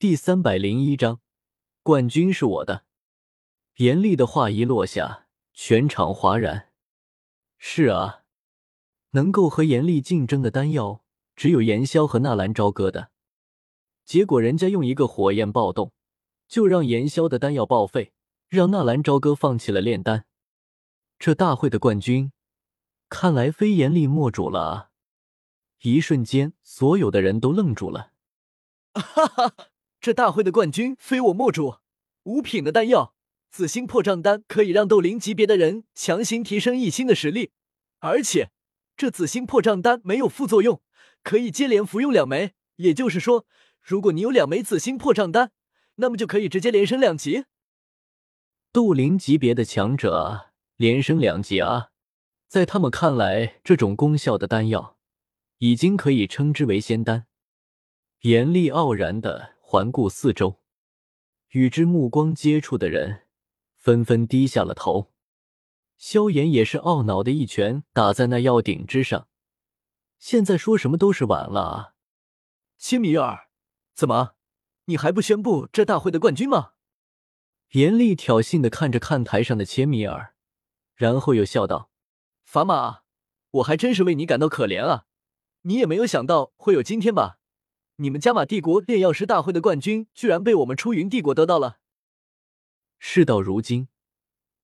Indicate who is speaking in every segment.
Speaker 1: 第三百零一章，冠军是我的。严厉的话一落下，全场哗然。是啊，能够和严厉竞争的丹药，只有严萧和纳兰朝歌的。结果人家用一个火焰暴动，就让严萧的丹药报废，让纳兰朝歌放弃了炼丹。这大会的冠军，看来非严厉莫属了啊！一瞬间，所有的人都愣住了。
Speaker 2: 哈哈，这大会的冠军非我莫属。五品的丹药紫星破障丹可以让斗灵级别的人强行提升一星的实力，而且这紫星破障丹没有副作用，可以接连服用两枚。也就是说。如果你有两枚紫星破障丹，那么就可以直接连升两级。
Speaker 1: 斗灵级别的强者连升两级啊，在他们看来，这种功效的丹药已经可以称之为仙丹。严厉傲然的环顾四周，与之目光接触的人纷纷低下了头。萧炎也是懊恼的一拳打在那药鼎之上。现在说什么都是晚了啊，
Speaker 2: 切米尔。怎么，你还不宣布这大会的冠军吗？
Speaker 1: 严厉挑衅的看着看台上的切米尔，然后又笑道：“
Speaker 2: 法玛，我还真是为你感到可怜啊！你也没有想到会有今天吧？你们加玛帝国炼药师大会的冠军居然被我们出云帝国得到了。
Speaker 1: 事到如今，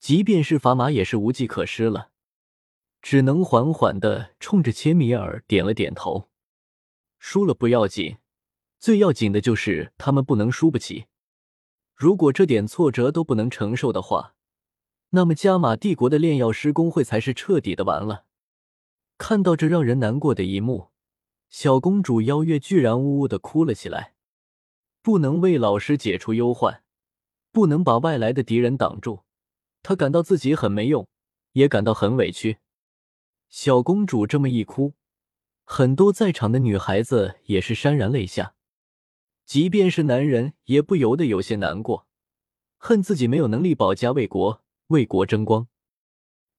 Speaker 1: 即便是法玛也是无计可施了，只能缓缓的冲着切米尔点了点头。输了不要紧。”最要紧的就是他们不能输不起。如果这点挫折都不能承受的话，那么加玛帝国的炼药师工会才是彻底的完了。看到这让人难过的一幕，小公主邀月居然呜呜的哭了起来。不能为老师解除忧患，不能把外来的敌人挡住，她感到自己很没用，也感到很委屈。小公主这么一哭，很多在场的女孩子也是潸然泪下。即便是男人，也不由得有些难过，恨自己没有能力保家卫国、为国争光。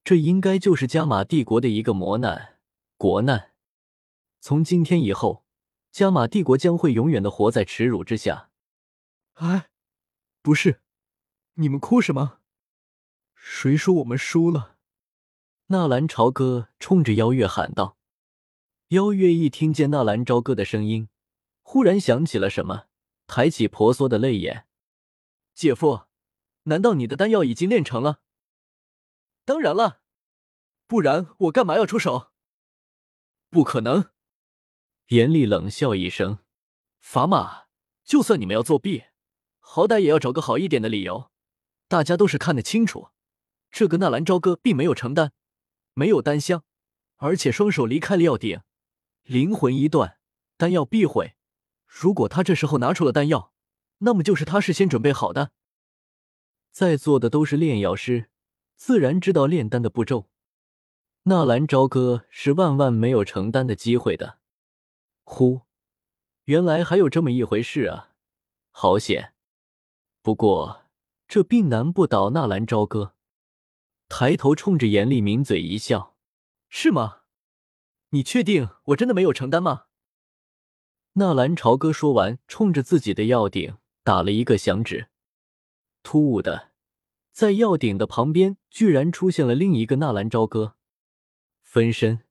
Speaker 1: 这应该就是加玛帝国的一个磨难、国难。从今天以后，加玛帝国将会永远的活在耻辱之下。
Speaker 2: 哎，不是，你们哭什么？谁说我们输了？
Speaker 1: 纳兰朝歌冲着邀月喊道。邀月一听见纳兰朝歌的声音。忽然想起了什么，抬起婆娑的泪眼：“
Speaker 2: 姐夫，难道你的丹药已经炼成了？”“当然了，不然我干嘛要出手？”“不可能！”
Speaker 1: 严厉冷笑一声：“
Speaker 2: 砝码，就算你们要作弊，好歹也要找个好一点的理由。大家都是看得清楚，这个纳兰朝歌并没有成丹，没有丹香，而且双手离开了药鼎，灵魂一断，丹药必毁。”如果他这时候拿出了丹药，那么就是他事先准备好的。
Speaker 1: 在座的都是炼药师，自然知道炼丹的步骤。纳兰朝歌是万万没有成丹的机会的。呼，原来还有这么一回事啊！好险！不过这并难不倒纳兰朝歌。抬头冲着严厉抿嘴一笑：“
Speaker 2: 是吗？你确定我真的没有承担吗？”
Speaker 1: 纳兰朝歌说完，冲着自己的药鼎打了一个响指。突兀的，在药鼎的旁边，居然出现了另一个纳兰朝歌分身。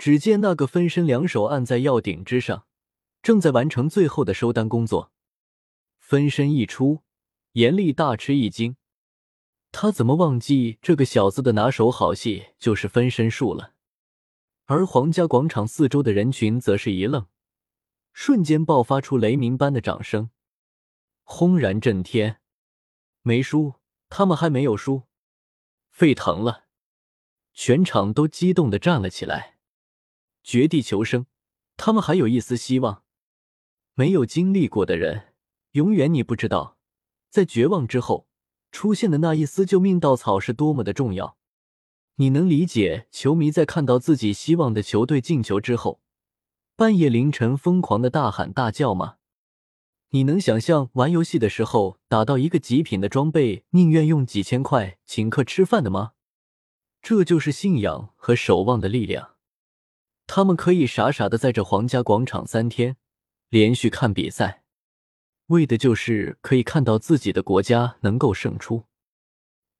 Speaker 1: 只见那个分身两手按在药鼎之上，正在完成最后的收单工作。分身一出，严厉大吃一惊，他怎么忘记这个小子的拿手好戏就是分身术了？而皇家广场四周的人群则是一愣。瞬间爆发出雷鸣般的掌声，轰然震天。没输，他们还没有输，沸腾了，全场都激动的站了起来。绝地求生，他们还有一丝希望。没有经历过的人，永远你不知道，在绝望之后出现的那一丝救命稻草是多么的重要。你能理解球迷在看到自己希望的球队进球之后？半夜凌晨疯狂的大喊大叫吗？你能想象玩游戏的时候打到一个极品的装备，宁愿用几千块请客吃饭的吗？这就是信仰和守望的力量。他们可以傻傻的在这皇家广场三天连续看比赛，为的就是可以看到自己的国家能够胜出。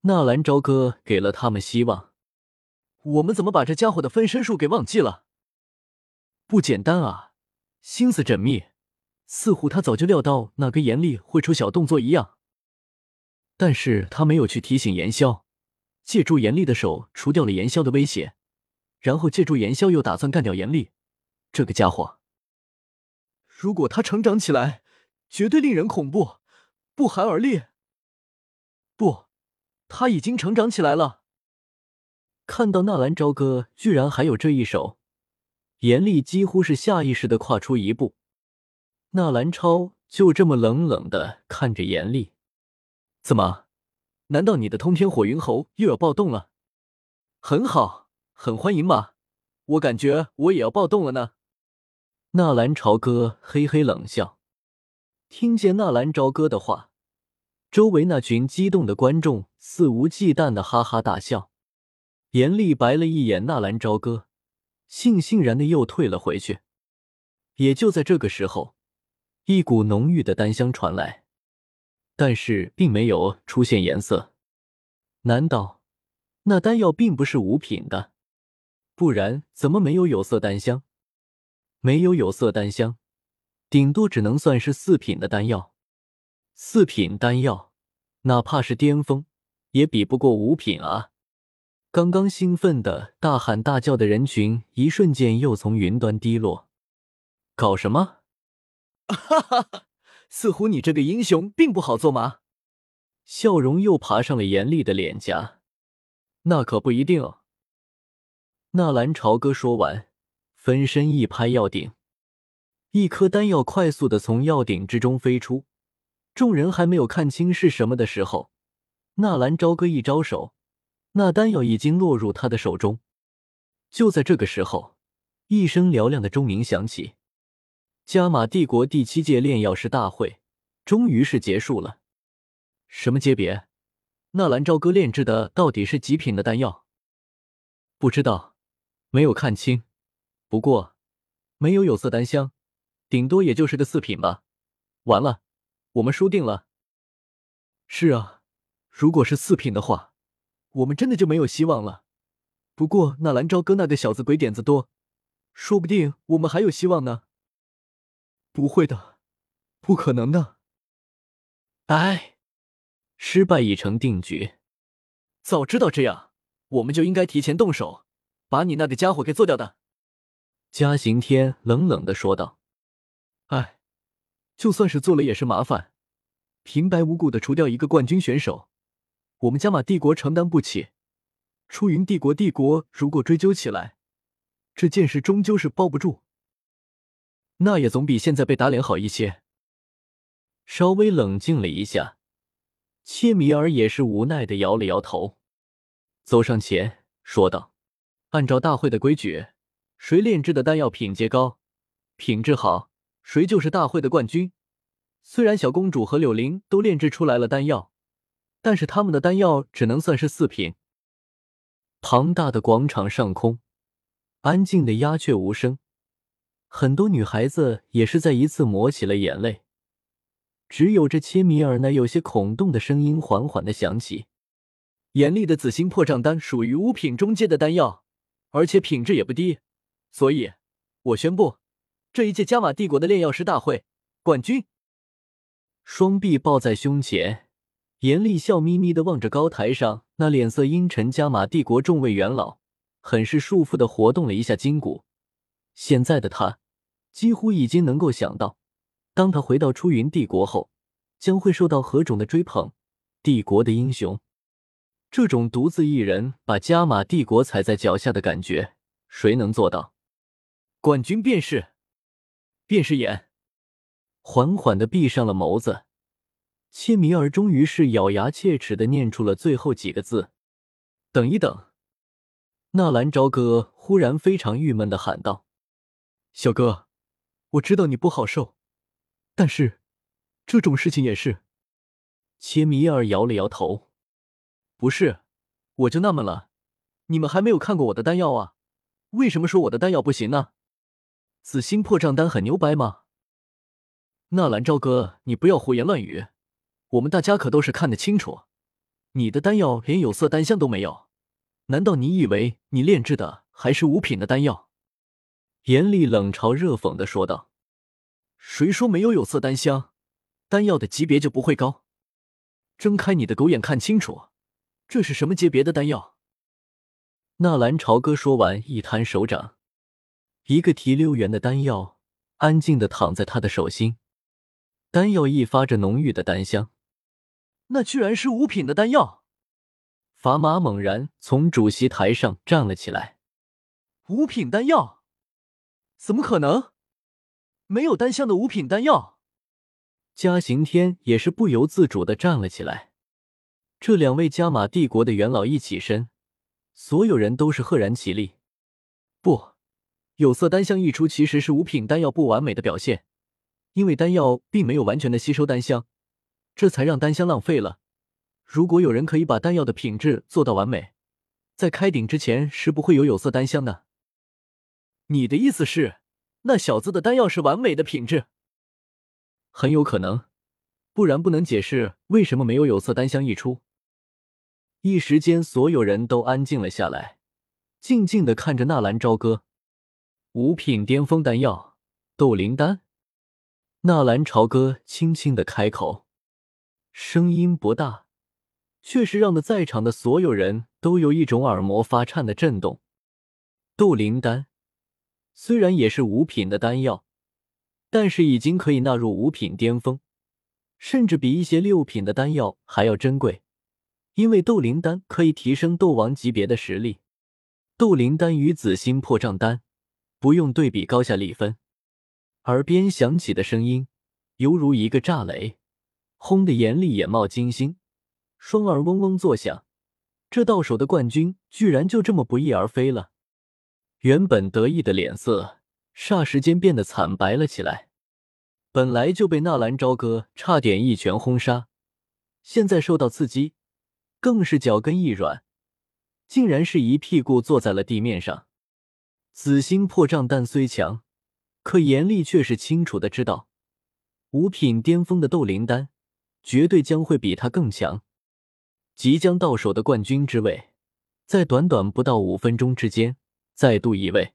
Speaker 1: 纳兰朝歌给了他们希望。
Speaker 2: 我们怎么把这家伙的分身术给忘记了？不简单啊，心思缜密，似乎他早就料到那个严厉会出小动作一样。但是他没有去提醒严萧，借助严厉的手除掉了严萧的威胁，然后借助严萧又打算干掉严厉。这个家伙，如果他成长起来，绝对令人恐怖，不寒而栗。不，他已经成长起来了。看到纳兰朝歌居然还有这一手，严厉几乎是下意识的跨出一步。纳兰超就这么冷冷的看着严厉，怎么？难道你的通天火云猴又要暴动了？很好，很欢迎嘛！我感觉我也要暴动了呢。纳兰朝歌嘿嘿冷笑，听见纳兰朝歌的话，周围那群激动的观众肆无忌惮的哈哈大笑。严厉白了一眼纳兰朝歌，悻悻然的又退了回去。也就在这个时候，一股浓郁的丹香传来，但是并没有出现颜色。难道那丹药并不是五品的？不然怎么没有有色丹香？没有有色丹香，顶多只能算是四品的丹药。四品丹药，哪怕是巅峰，也比不过五品啊！刚刚兴奋的大喊大叫的人群，一瞬间又从云端低落。搞什么？哈哈哈！似乎你这个英雄并不好做嘛。笑容又爬上了严厉的脸颊。那可不一定。哦纳兰朝歌说完，分身一拍药鼎，一颗丹药快速的从药鼎之中飞出。众人还没有看清是什么的时候，纳兰朝歌一招手。那丹药已经落入他的手中。就在这个时候，一声嘹亮的钟鸣响起，加玛帝国第七届炼药师大会终于是结束了。什么级别？纳兰朝歌炼制的到底是几品的丹药？不知道，没有看清。不过，没有有色丹香，顶多也就是个四品吧。完了，我们输定了。是啊，如果是四品的话。我们真的就没有希望了。不过那蓝朝歌那个小子鬼点子多，说不定我们还有希望呢。不会的，不可能的。哎，失败已成定局。早知道这样，我们就应该提前动手，把你那个家伙给做掉的。嘉刑天冷冷的说道：“哎，就算是做了也是麻烦，平白无故的除掉一个冠军选手。”我们加玛帝国承担不起，出云帝国帝国如果追究起来，这件事终究是包不住。那也总比现在被打脸好一些。稍微冷静了一下，切米尔也是无奈的摇了摇头，走上前说道：“按照大会的规矩，谁炼制的丹药品阶高、品质好，谁就是大会的冠军。虽然小公主和柳玲都炼制出来了丹药。”但是他们的丹药只能算是四品。庞大的广场上空，安静的鸦雀无声，很多女孩子也是再一次抹起了眼泪。只有这切米尔那有些恐动的声音缓缓的响起：“严厉的紫星破障丹属于五品中阶的丹药，而且品质也不低，所以，我宣布，这一届加玛帝国的炼药师大会冠军。”双臂抱在胸前。严厉笑眯眯的望着高台上那脸色阴沉加玛帝国众位元老，很是束缚的活动了一下筋骨。现在的他几乎已经能够想到，当他回到出云帝国后，将会受到何种的追捧。帝国的英雄，这种独自一人把加玛帝国踩在脚下的感觉，谁能做到？冠军便是，便是眼，缓缓的闭上了眸子。切米尔终于是咬牙切齿的念出了最后几个字：“等一等。”纳兰朝歌忽然非常郁闷的喊道：“小哥，我知道你不好受，但是这种事情也是。”切米尔摇了摇头：“不是，我就纳闷了，你们还没有看过我的丹药啊？为什么说我的丹药不行呢？紫星破障丹很牛掰吗？”纳兰朝歌，你不要胡言乱语，我们大家可都是看得清楚，你的丹药连有色丹香都没有，难道你以为你炼制的还是五品的丹药？
Speaker 1: 严厉冷嘲热讽的说道：“
Speaker 2: 谁说没有有色丹香？丹药的级别就不会高？睁开你的狗眼看清楚，这是什么级别的丹药？”
Speaker 1: 纳兰朝歌说完，一摊手掌，一个提溜圆的丹药安静的躺在他的手心。丹药亦发着浓郁的丹香，
Speaker 2: 那居然是五品的丹药！
Speaker 1: 砝码猛然从主席台上站了起来。
Speaker 2: 五品丹药？怎么可能？没有丹香的五品丹药？
Speaker 1: 嘉刑天也是不由自主的站了起来。这两位加玛帝国的元老一起身，所有人都是赫然起立。
Speaker 2: 不，有色丹香一出，其实是五品丹药不完美的表现。因为丹药并没有完全的吸收丹香，这才让丹香浪费了。如果有人可以把丹药的品质做到完美，在开鼎之前是不会有有色丹香的。你的意思是，那小子的丹药是完美的品质？
Speaker 1: 很有可能，不然不能解释为什么没有有色丹香一出。一时间，所有人都安静了下来，静静的看着纳兰朝歌。五品巅峰丹药，斗灵丹。纳兰朝歌轻轻的开口，声音不大，却是让的在场的所有人都有一种耳膜发颤的震动。斗灵丹虽然也是五品的丹药，但是已经可以纳入五品巅峰，甚至比一些六品的丹药还要珍贵。因为斗灵丹可以提升斗王级别的实力。斗灵丹与紫心破障丹不用对比高下立分。耳边响起的声音，犹如一个炸雷，轰的严厉眼冒金星，双耳嗡嗡作响。这到手的冠军居然就这么不翼而飞了。原本得意的脸色霎时间变得惨白了起来。本来就被纳兰朝歌差点一拳轰杀，现在受到刺激，更是脚跟一软，竟然是一屁股坐在了地面上。紫星破障弹虽强。可严厉却是清楚的知道，五品巅峰的斗灵丹绝对将会比他更强。即将到手的冠军之位，在短短不到五分钟之间再度移位。